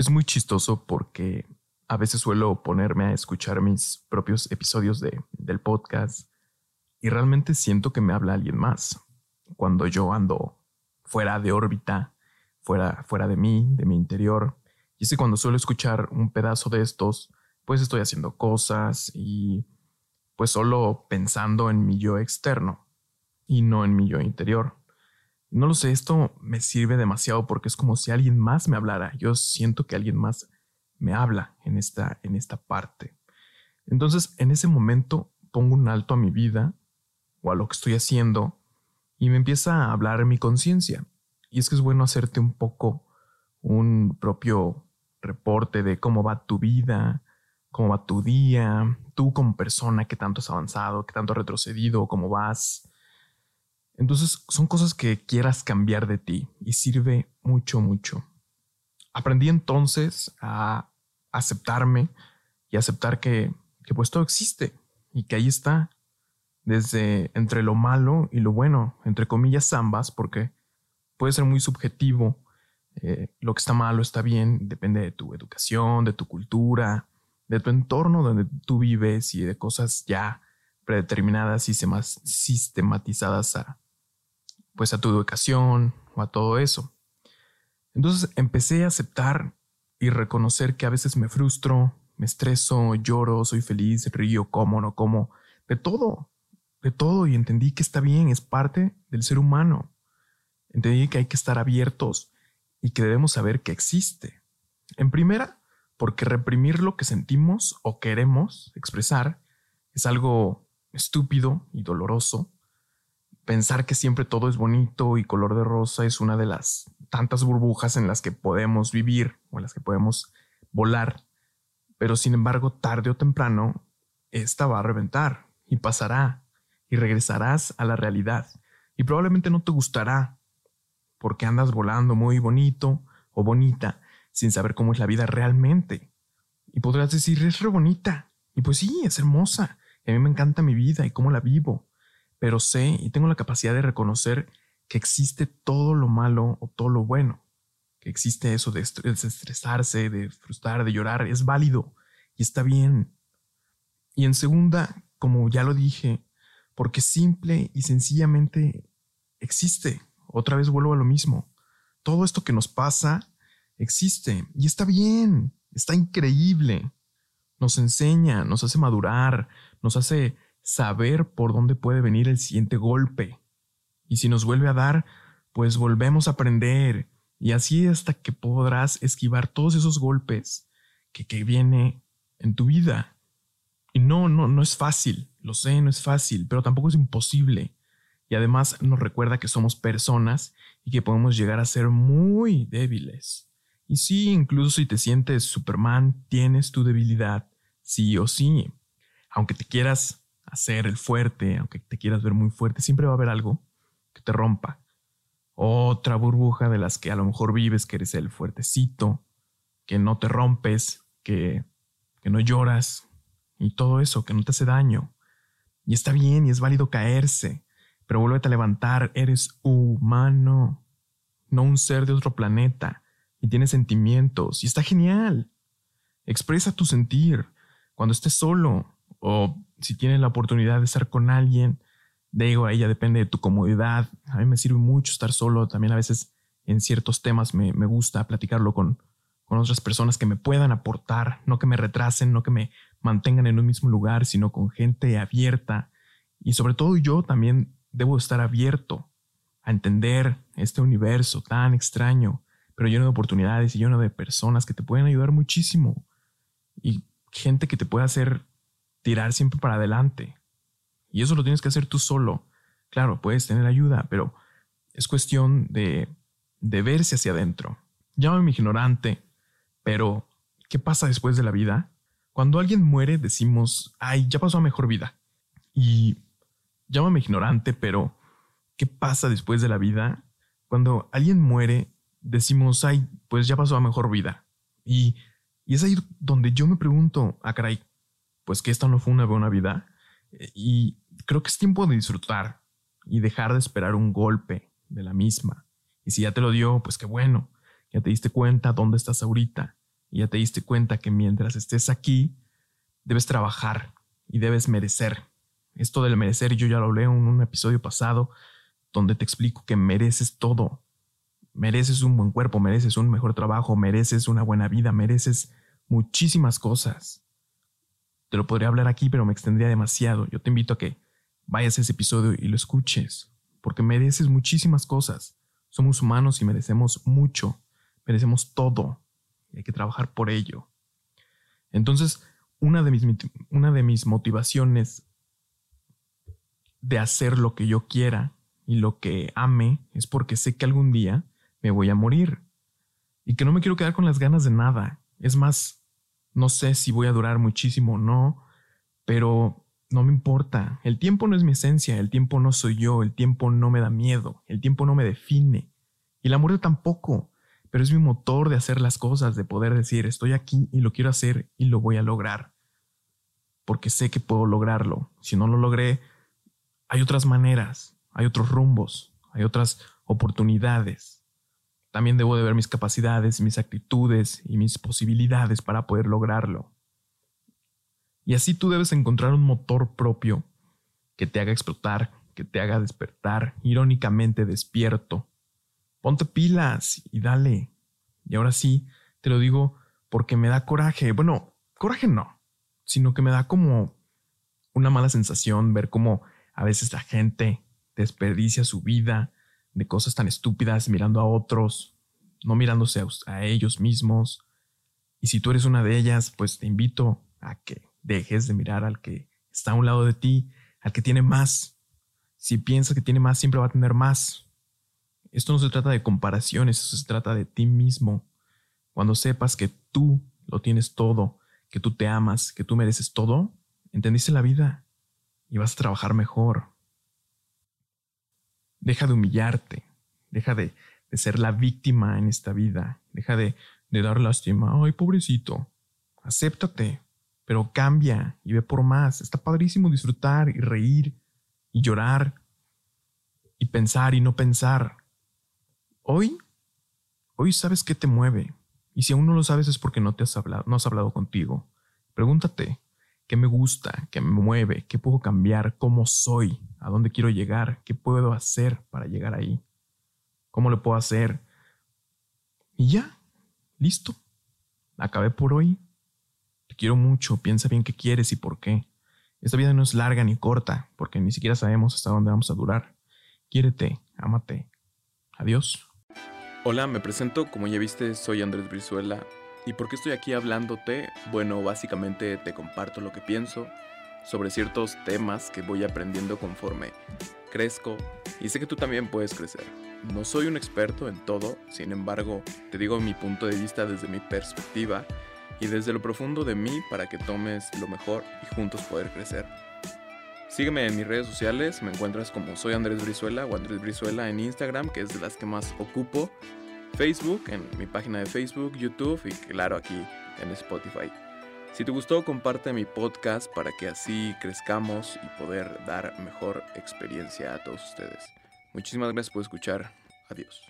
Es muy chistoso porque a veces suelo ponerme a escuchar mis propios episodios de, del podcast y realmente siento que me habla alguien más. Cuando yo ando fuera de órbita, fuera, fuera de mí, de mi interior. Y es que cuando suelo escuchar un pedazo de estos, pues estoy haciendo cosas y pues solo pensando en mi yo externo y no en mi yo interior. No lo sé, esto me sirve demasiado porque es como si alguien más me hablara. Yo siento que alguien más me habla en esta, en esta parte. Entonces, en ese momento pongo un alto a mi vida o a lo que estoy haciendo y me empieza a hablar mi conciencia. Y es que es bueno hacerte un poco un propio reporte de cómo va tu vida, cómo va tu día, tú como persona, qué tanto has avanzado, qué tanto has retrocedido, cómo vas, entonces son cosas que quieras cambiar de ti y sirve mucho, mucho. Aprendí entonces a aceptarme y aceptar que, pues todo existe y que ahí está, desde entre lo malo y lo bueno, entre comillas ambas, porque puede ser muy subjetivo. Eh, lo que está malo está bien, depende de tu educación, de tu cultura, de tu entorno donde tú vives y de cosas ya predeterminadas y sistematizadas a, pues a tu educación o a todo eso. Entonces empecé a aceptar y reconocer que a veces me frustro, me estreso, lloro, soy feliz, río, como, no como, de todo, de todo y entendí que está bien, es parte del ser humano. Entendí que hay que estar abiertos y que debemos saber que existe. En primera, porque reprimir lo que sentimos o queremos expresar es algo estúpido y doloroso pensar que siempre todo es bonito y color de rosa es una de las tantas burbujas en las que podemos vivir o en las que podemos volar. Pero sin embargo, tarde o temprano, esta va a reventar y pasará y regresarás a la realidad. Y probablemente no te gustará porque andas volando muy bonito o bonita sin saber cómo es la vida realmente. Y podrás decir, es re bonita. Y pues sí, es hermosa. Y a mí me encanta mi vida y cómo la vivo pero sé y tengo la capacidad de reconocer que existe todo lo malo o todo lo bueno, que existe eso de estresarse, de frustrar, de llorar, es válido y está bien. Y en segunda, como ya lo dije, porque simple y sencillamente existe. Otra vez vuelvo a lo mismo. Todo esto que nos pasa existe y está bien, está increíble. Nos enseña, nos hace madurar, nos hace saber por dónde puede venir el siguiente golpe. Y si nos vuelve a dar, pues volvemos a aprender. Y así hasta que podrás esquivar todos esos golpes que, que viene en tu vida. Y no, no, no es fácil. Lo sé, no es fácil, pero tampoco es imposible. Y además nos recuerda que somos personas y que podemos llegar a ser muy débiles. Y sí, incluso si te sientes Superman, tienes tu debilidad, sí o sí. Aunque te quieras hacer el fuerte, aunque te quieras ver muy fuerte, siempre va a haber algo que te rompa. Otra burbuja de las que a lo mejor vives, que eres el fuertecito, que no te rompes, que, que no lloras y todo eso, que no te hace daño. Y está bien y es válido caerse, pero vuélvete a levantar, eres humano, no un ser de otro planeta, y tienes sentimientos, y está genial. Expresa tu sentir cuando estés solo, o si tienes la oportunidad de estar con alguien, digo, a ella depende de tu comodidad. A mí me sirve mucho estar solo. También a veces en ciertos temas me, gusta platicarlo con, con otras personas que me puedan aportar, no que me retrasen, no que me mantengan en un mismo lugar, sino con gente abierta. Y sobre todo yo también debo estar abierto a entender este universo tan extraño, pero lleno de oportunidades y lleno de personas que te pueden ayudar muchísimo. Y gente que te puede hacer tirar siempre para adelante. Y eso lo tienes que hacer tú solo. Claro, puedes tener ayuda, pero es cuestión de, de verse hacia adentro. Llámame ignorante, pero ¿qué pasa después de la vida? Cuando alguien muere decimos, ay, ya pasó a mejor vida. Y llámame ignorante, pero ¿qué pasa después de la vida? Cuando alguien muere decimos, ay, pues ya pasó a mejor vida. Y, y es ahí donde yo me pregunto, ah, caray, pues que esta no fue una buena vida. Eh, y creo que es tiempo de disfrutar y dejar de esperar un golpe de la misma. Y si ya te lo dio, pues qué bueno, ya te diste cuenta dónde estás ahorita y ya te diste cuenta que mientras estés aquí, debes trabajar y debes merecer. Esto del merecer yo ya lo hablé en un episodio pasado donde te explico que mereces todo. Mereces un buen cuerpo, mereces un mejor trabajo, mereces una buena vida, mereces muchísimas cosas. Te lo podría hablar aquí, pero me extendría demasiado. Yo te invito a que vayas a ese episodio y lo escuches, porque mereces muchísimas cosas. Somos humanos y merecemos mucho, merecemos todo, y hay que trabajar por ello. Entonces, una de mis, una de mis motivaciones de hacer lo que yo quiera y lo que ame es porque sé que algún día me voy a morir y que no me quiero quedar con las ganas de nada. Es más, no sé si voy a durar muchísimo o no, pero no me importa. El tiempo no es mi esencia, el tiempo no soy yo, el tiempo no me da miedo, el tiempo no me define y la muerte tampoco, pero es mi motor de hacer las cosas, de poder decir estoy aquí y lo quiero hacer y lo voy a lograr. Porque sé que puedo lograrlo. Si no lo logré, hay otras maneras, hay otros rumbos, hay otras oportunidades. También debo de ver mis capacidades, mis actitudes y mis posibilidades para poder lograrlo. Y así tú debes encontrar un motor propio que te haga explotar, que te haga despertar, irónicamente despierto. Ponte pilas y dale. Y ahora sí, te lo digo porque me da coraje. Bueno, coraje no, sino que me da como una mala sensación ver cómo a veces la gente desperdicia su vida de cosas tan estúpidas mirando a otros, no mirándose a, ellos mismos. Y si tú eres una de ellas, pues te invito a que dejes de mirar al que está a un lado de ti, al que tiene más. Si piensas que tiene más, siempre va a tener más. Esto no se trata de comparaciones, esto se trata de ti mismo. Cuando sepas que tú lo tienes todo, que tú te amas, que tú mereces todo, entendiste la vida y vas a trabajar mejor. Deja de humillarte, deja de, ser la víctima en esta vida, deja de, de dar lástima, ay pobrecito, acéptate, pero cambia y ve por más. Está padrísimo disfrutar y reír y llorar y pensar y no pensar. Hoy, hoy sabes qué te mueve. Y si aún no lo sabes es porque no te has hablado, no has hablado contigo. Pregúntate, qué me gusta, qué me mueve, qué puedo cambiar, cómo soy, a dónde quiero llegar, qué puedo hacer para llegar ahí, cómo lo puedo hacer. Y ya, listo. Acabé por hoy. Te quiero mucho, piensa bien qué quieres y por qué. Esta vida no es larga ni corta, porque ni siquiera sabemos hasta dónde vamos a durar. Quiérete, ámate. Adiós. Hola, me presento, como ya viste, soy Andrés Brizuela ¿Y por qué estoy aquí hablándote? Bueno, básicamente te comparto lo que pienso sobre ciertos temas que voy aprendiendo conforme crezco y sé que tú también puedes crecer. No soy un experto en todo, sin embargo, te digo mi punto de vista desde mi perspectiva y desde lo profundo de mí para que tomes lo mejor y juntos poder crecer. Sígueme en mis redes sociales, me encuentras como soy Andrés Brizuela o Andrés Brizuela en Instagram, que es de las que más ocupo. Facebook, en mi página de Facebook, YouTube y claro aquí en Spotify. Si te gustó, comparte mi podcast para que así crezcamos y poder dar mejor experiencia a todos ustedes. Muchísimas gracias por escuchar. Adiós.